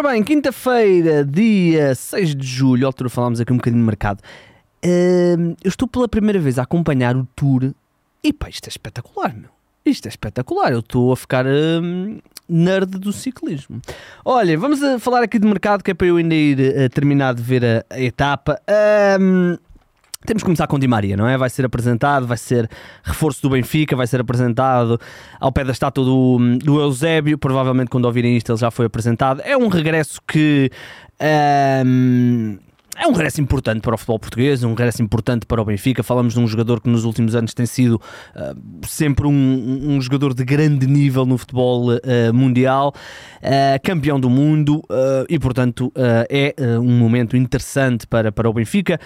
Ora bem, quinta-feira, dia 6 de julho, altura falámos aqui um bocadinho de mercado. Uh, eu estou pela primeira vez a acompanhar o tour e pá, isto é espetacular, meu. Isto é espetacular, eu estou a ficar uh, nerd do ciclismo. Olha, vamos a falar aqui de mercado que é para eu ainda ir uh, terminar de ver a, a etapa. Temos que começar com Di Maria, não é? Vai ser apresentado, vai ser reforço do Benfica, vai ser apresentado ao pé da estátua do, do Eusébio. Provavelmente, quando ouvirem isto, ele já foi apresentado. É um regresso que. Um, é um regresso importante para o futebol português, um regresso importante para o Benfica. Falamos de um jogador que nos últimos anos tem sido uh, sempre um, um, jogador de grande nível no futebol uh, mundial, uh, campeão do mundo e, portanto, é um momento interessante para, para o Benfica.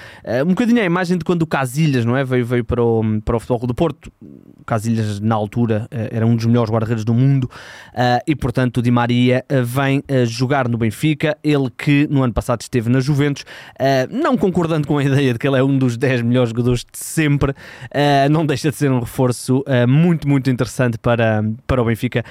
um bocadinho a imagem de quando o Casilhas não é? veio, veio para, o, para o Futebol do Porto. O Casilhas, na altura, era um dos melhores guarda-redes do mundo e, portanto, o Di Maria vem jogar no Benfica. Ele que no ano passado esteve na Juventus. Uh, não concordando com a ideia de que ele é um dos 10 melhores jogadores de sempre, uh, não deixa de ser um reforço uh, muito, muito interessante para, para o Benfica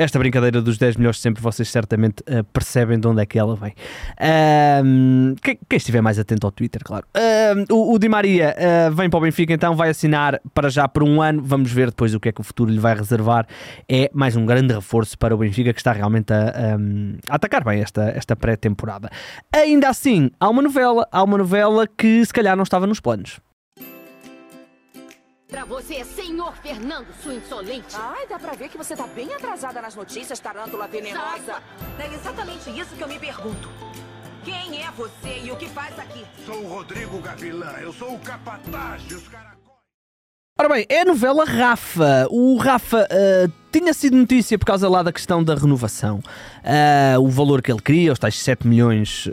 esta brincadeira dos 10 melhores sempre vocês certamente uh, percebem de onde é que ela vem. Uh, quem, quem, estiver mais atento ao Twitter, claro. Uh, o, o, Di Maria uh, vem para o Benfica, então vai assinar para já por um ano. Vamos ver depois o que é que o futuro lhe vai reservar. É mais um grande reforço para o Benfica que está realmente a, um, a atacar bem esta, esta pré-temporada. Ainda assim, há uma novela, há uma novela que se calhar não estava nos planos. Pra você, senhor Fernando, sua insolente. Ai, dá pra ver que você tá bem atrasada nas notícias, tarântula venenosa. É exatamente isso que eu me pergunto. Quem é você e o que faz aqui? Sou o Rodrigo Gavilã, eu sou o capataz dos caracóis. Ora bem, é a novela Rafa. O Rafa uh, tinha sido notícia por causa lá da questão da renovação. Uh, o valor que ele queria, os tais 7 milhões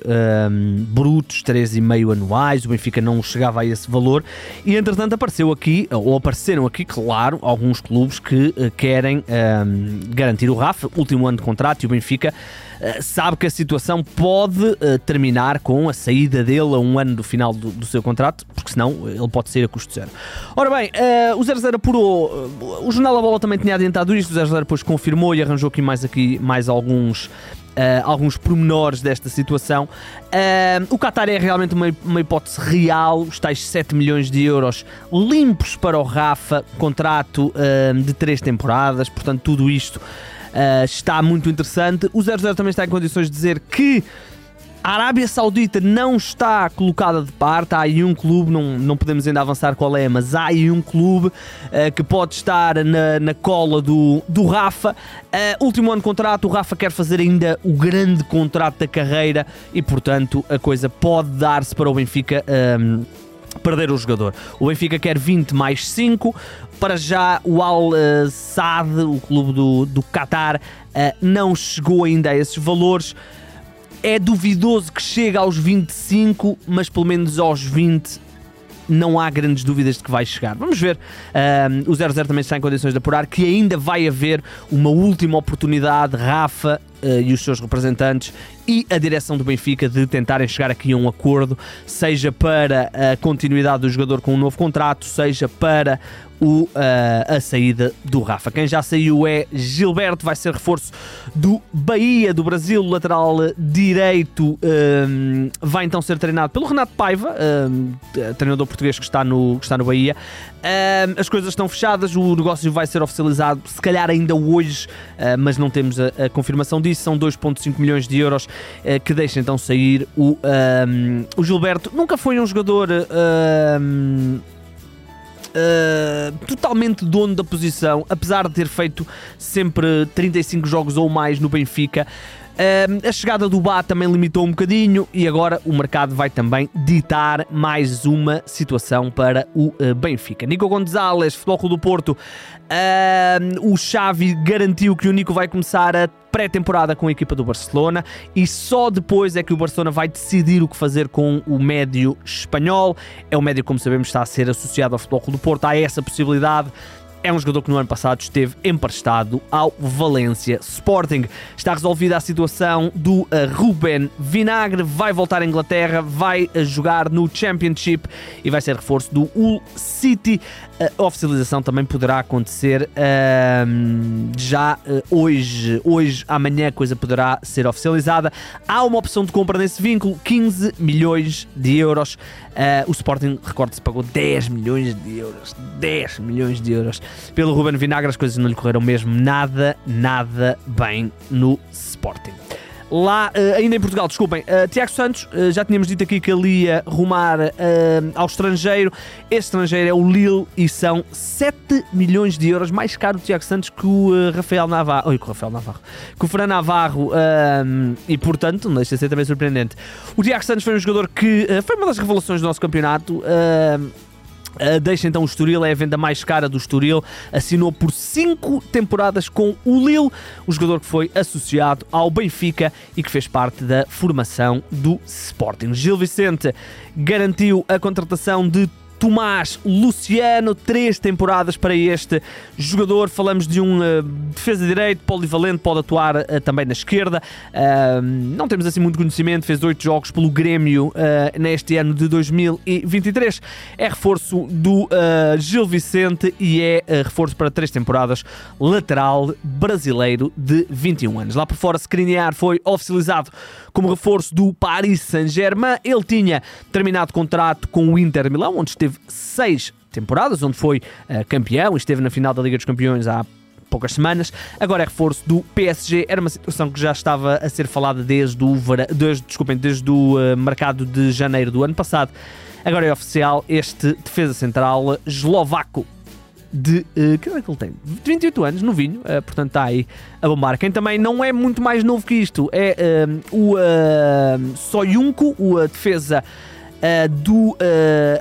um, brutos, 3,5 anuais, o Benfica não chegava a esse valor. E entretanto apareceu aqui, ou apareceram aqui, claro, alguns clubes que uh, querem um, garantir o Rafa, último ano de contrato, e o Benfica uh, sabe que a situação pode terminar com a saída dele a um ano do final do, do, seu contrato, porque senão ele pode sair a custo zero. Ora bem, o 0-0 apurou, o Jornal da Bola também tinha adiantado isto isto, o 0 depois confirmou e arranjou aqui mais, aqui, mais alguns. Uh, alguns pormenores desta situação. Uh, o Qatar é realmente uma, uma, hipótese real, os tais 7 milhões de euros limpos para o Rafa, contrato uh, de 3 temporadas, portanto, tudo isto está muito interessante. O 0-0 também está em condições de dizer que a Arábia Saudita não está colocada de parte. Há aí um clube, não, não podemos ainda avançar qual é, mas há aí um clube uh, que pode estar na, na cola do, do Rafa. Uh, último ano de contrato, o Rafa quer fazer ainda o grande contrato da carreira e, portanto, a coisa pode dar-se para o Benfica. Um, ehm, perder o jogador. O Benfica quer 20 mais 5. Para já, o Al Saad, o clube do, do Qatar, uh, não chegou ainda a esses valores. É duvidoso que chegue aos 25, mas pelo menos aos 20 não há grandes dúvidas de que vai chegar. Vamos ver. Um, o 0-0 também está em condições de apurar que ainda vai haver uma última oportunidade. Rafa e os seus representantes e a direção do Benfica de tentarem chegar aqui a um acordo, seja para a continuidade do jogador com um novo contrato, seja para o, uh, a saída do Rafa. Quem já saiu é Gilberto, vai ser reforço do Bahia do Brasil, lateral direito, um, vai então ser treinado pelo Renato Paiva, um, treinador português que está no, que está no Bahia. Um, as coisas estão fechadas, o negócio vai ser oficializado, se calhar ainda hoje, uh, mas não temos a, a confirmação disso. São 2,5 milhões de euros uh, que deixam então sair o, o Gilberto. Nunca foi um jogador. Uh, totalmente dono da posição, apesar de ter feito sempre 35 jogos ou mais no Benfica. Uh, a chegada do Bá também limitou um bocadinho e agora o mercado vai também ditar mais uma situação para o uh, Benfica. Nico Gonzalez, Futebol do Porto, uh, o Xavi garantiu que o Nico vai começar a pré-temporada com a equipa do Barcelona e só depois é que o Barcelona vai decidir o que fazer com o médio espanhol. É o médio, como sabemos, está a ser associado ao Futebol do Porto, há essa possibilidade é um jogador que no ano passado esteve emprestado ao Valência Sporting. Está resolvida a situação do uh, Ruben Vinagre, vai voltar à Inglaterra, vai uh, jogar no Championship e vai ser reforço do Hull City. A oficialização também poderá acontecer uh, já uh, hoje, hoje, amanhã a coisa poderá ser oficializada. Há uma opção de compra nesse vínculo, 15 milhões de euros. Uh, o Sporting, recorde-se, pagou 10 milhões de euros. 10 milhões de euros pelo Ruben Vinagre. As coisas não lhe correram mesmo nada, nada bem no Sporting. Lá, uh, ainda em Portugal, desculpem, uh, Tiago Santos, uh, já tínhamos dito aqui que ele ia rumar ao estrangeiro. Este estrangeiro é o Lille e são 7 milhões de euros, mais caro o Tiago Santos que o Rafael Navarro. Oi, que o Rafael Navarro. Que o Fran Navarro. e portanto, não deixa de ser também surpreendente. O Tiago Santos foi um jogador que foi uma das revelações do nosso campeonato. Uh, deixa então o Estoril, é a venda mais cara do Estoril. Assinou por 5 temporadas com o Lille, o jogador que foi associado ao Benfica e que fez parte da formação do Sporting. Gil Vicente garantiu a contratação de Tomás Luciano, três temporadas para este jogador. Falamos de um uh, defesa direito, polivalente, pode atuar uh, também na esquerda. Uh, não temos assim muito conhecimento, fez oito jogos pelo Grêmio neste ano de 2023. É reforço do Gil Vicente e é reforço para três temporadas, lateral brasileiro de 21 anos. Lá por fora, Skriniar foi oficializado como reforço do Paris Saint-Germain. Ele tinha terminado contrato com o Inter Milão, onde esteve seis temporadas, onde foi uh, campeão e esteve na final da Liga dos Campeões há poucas semanas. Agora é reforço do PSG. Era uma situação que já estava a ser falada desde o, desde, desculpem, desde o uh, mercado de janeiro do ano passado. Agora é oficial este defesa central eslovaco de. Uh, que é que ele tem? 28 anos, novinho, uh, portanto está aí a bombar. Quem também não é muito mais novo que isto é uh, o uh, Soyuncu, o defesa. Uh, do uh,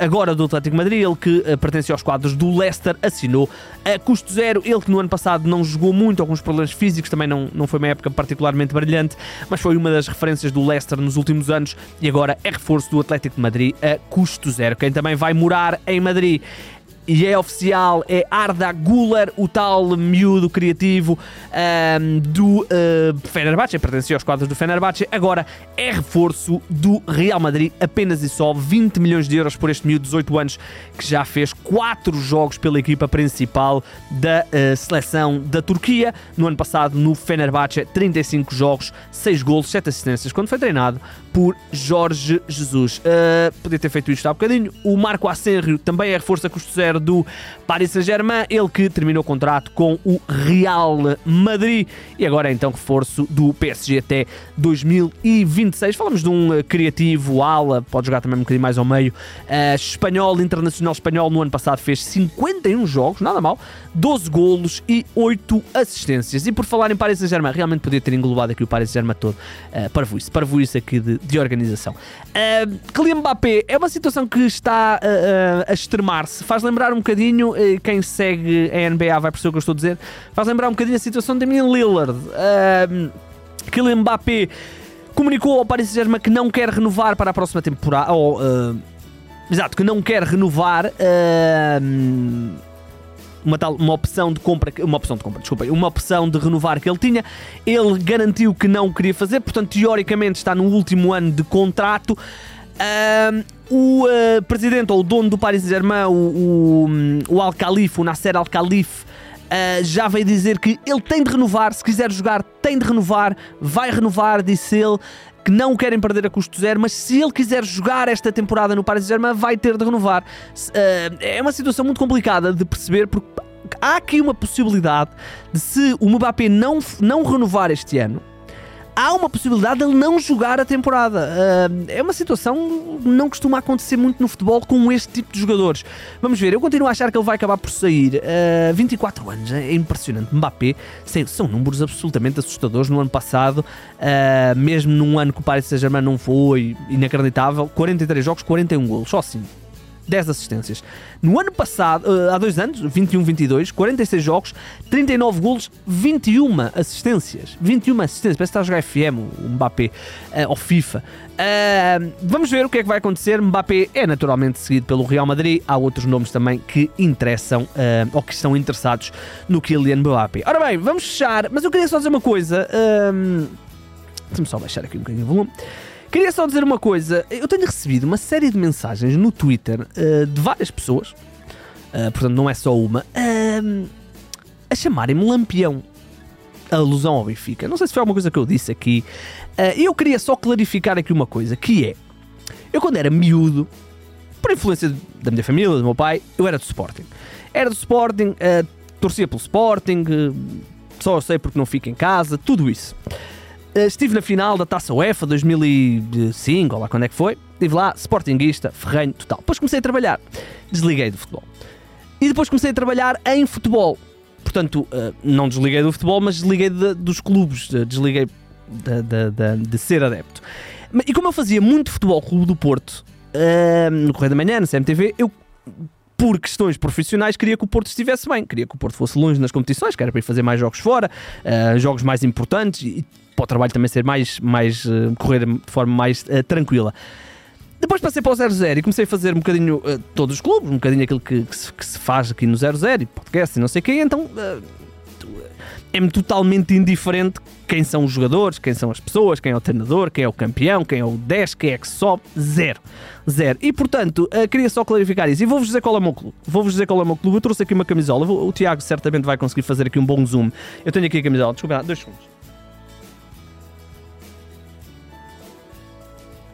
agora do Atlético Madrid, ele que uh, pertence aos quadros do Leicester, assinou a custo zero. Ele que no ano passado não jogou muito, alguns problemas físicos, também não, não foi uma época particularmente brilhante, mas foi uma das referências do Leicester nos últimos anos e agora é reforço do Atlético de Madrid a custo zero. Quem também vai morar em Madrid e é oficial, é Arda Guler, o tal miúdo criativo um, do uh, Fenerbahçe, pertencia aos quadros do Fenerbahçe, agora é reforço do Real Madrid, apenas e só 20 milhões de euros por este miúdo de 18 anos, que já fez 4 jogos pela equipa principal da uh, seleção da Turquia, no ano passado no Fenerbahçe, 35 jogos, 6 golos, 7 assistências, quando foi treinado por Jorge Jesus. Uh, podia ter feito isto há bocadinho. O Marco Asenrio também é reforço a custo zero do Paris Saint-Germain, ele que terminou o contrato com o Real Madrid e agora é então reforço do PSG até 2026. Falamos de um criativo ala, pode jogar também um bocadinho mais ao meio, uh, espanhol, internacional espanhol, no ano passado fez 51 jogos, nada mal, 12 golos e 8 assistências. E por falar em Paris Saint-Germain, realmente podia ter englobado aqui o Paris Saint-Germain todo, uh, para isso, aqui de, de organização. Uh, Kylian Mbappé é uma situação que está uh, a extremar-se. Faz lembrar um bocadinho, uh, quem segue a NBA vai perceber o que eu estou a dizer, faz lembrar um bocadinho a situação de Damian Lillard. Uh, Kylian Mbappé comunicou ao Paris Saint-Germain que não quer renovar para a próxima temporada. Ou, uh, exato, que não quer renovar. Uh, uma, tal, uma opção de compra, uma opção de compra, desculpa, uma opção de renovar que ele tinha. Ele garantiu que não queria fazer, portanto, teoricamente está no último ano de contrato. O uh, presidente ou o dono do Paris Saint-Germain, o, o, o Al-Khalifa, o Nasser Al-Khalifa, uh, já veio dizer que ele tem de renovar, se quiser jogar, tem de renovar, vai renovar, disse ele que não querem perder a custo zero, mas se ele quiser jogar esta temporada no Paris Saint-Germain, vai ter de renovar. Uh, é uma situação muito complicada de perceber, porque há aqui uma possibilidade de se o Mbappé não, não renovar este ano, há uma possibilidade de ele não jogar a temporada. Uh, é uma situação que não costuma acontecer muito no futebol com este tipo de jogadores. Vamos ver, eu continuo a achar que ele vai acabar por sair. Uh, 24 anos, é impressionante. Mbappé, são números absolutamente assustadores no ano passado, uh, mesmo num ano que o Paris Saint-Germain não foi inacreditável. 43 jogos, 41 golos, só assim. 10 assistências. No ano passado, uh, há dois anos, 21-22, 46 jogos, 39 golos, 21 assistências. 21 assistências, parece que está a jogar FM, o Mbappé, uh, ou FIFA. Uh, vamos ver o que é que vai acontecer. Mbappé é naturalmente seguido pelo Real Madrid. Há outros nomes também que interessam uh, ou que estão interessados no Kylian Mbappé. Ora bem, vamos fechar, mas eu queria só dizer uma coisa. Uh, Deixa-me só baixar aqui um bocadinho o volume. Queria só dizer uma coisa. Eu tenho recebido uma série de mensagens no Twitter uh, de várias pessoas, uh, portanto não é só uma, uh, a chamarem-me Lampião. A alusão ao Benfica. Não sei se foi alguma coisa que eu disse aqui. eu queria só clarificar aqui uma coisa, que é... Eu quando era miúdo, por influência da minha família, do meu pai, eu era do Sporting. Era do Sporting, torcia pelo Sporting, só sei porque não fico em casa, tudo isso. Eh, estive na final da Taça UEFA 2005, ou lá quando é que foi. Estive lá, Sportingista, ferrenho, total. Depois comecei a trabalhar. Desliguei do futebol. E depois comecei a trabalhar em futebol. Portanto, uh, não desliguei do futebol, mas desliguei de, dos clubes. Desliguei de, de, de, ser adepto. E como eu fazia muito futebol Clube do Porto, no Correio da Manhã, no CMTV, eu por questões profissionais, queria que o Porto estivesse bem, queria que o Porto fosse longe nas competições, que era para ir fazer mais jogos fora, uh, jogos mais importantes e para o trabalho também ser mais, mais uh, correr de forma mais uh, tranquila. Depois passei para o 00 e comecei a fazer um bocadinho todos os clubes, um bocadinho aquilo que, que, se, que se, faz aqui no 00 e podcast e não sei o quê, então é-me totalmente indiferente quem são os jogadores, quem são as pessoas, quem é o treinador, quem é o campeão, quem é o 10, quem é que sobe, zero. Zero. E portanto, uh, queria só clarificar isso. E vou-vos dizer qual é o meu clube. Vou-vos dizer qual é o meu clube. Eu trouxe aqui uma camisola. O Tiago certamente vai conseguir fazer aqui um bom zoom. Eu tenho aqui a camisola. Desculpa, dois segundos.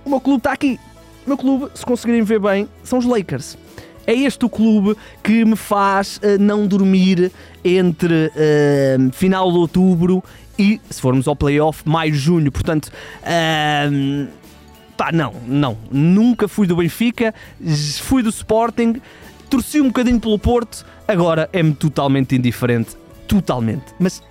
O meu clube está aqui. O meu clube, se conseguirem ver bem, são os Lakers. É este o clube que me faz uh, não dormir entre uh, final de outubro e, se formos ao playoff, maio, junho. Portanto, uh, pá, não, não. Nunca fui do Benfica, fui do Sporting, torci um bocadinho pelo Porto, agora é-me totalmente indiferente. Totalmente. Mas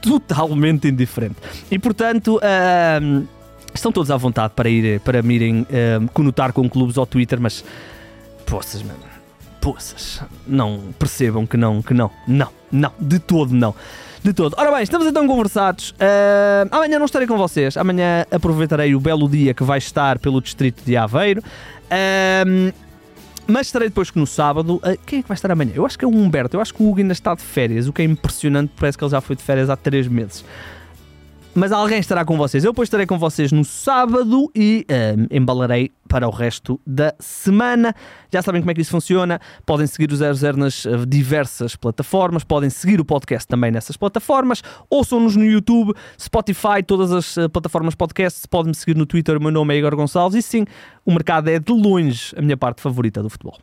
totalmente indiferente. E, portanto. Uh, estão todos à vontade para ir para me irem uh, conotar com clubes ao Twitter, mas poças, mano, poças, não percebam que não, que não, não, não, de todo não. De todo. Ora bem, estamos então conversados. Uh, amanhã não estarei com vocês. Amanhã aproveitarei o belo dia que vai estar pelo distrito de Aveiro. Uh, mas estarei depois que no sábado. Uh, quem é que vai estar amanhã? Eu acho que é o Humberto. Eu acho que o Hugo ainda está de férias. O que é impressionante, parece que ele já foi de férias há 3 meses mas alguém estará com vocês. Eu depois estarei com vocês no sábado e um, embalarei para o resto da semana. Já sabem como é que isso funciona. Podem seguir o 00 nas uh, diversas plataformas, podem seguir o podcast também nessas plataformas, ouçam-nos no YouTube, Spotify, todas as uh, plataformas podcast. Podem me seguir no Twitter, o meu nome é Igor Gonçalves e sim, o mercado é de longe a minha parte favorita do futebol.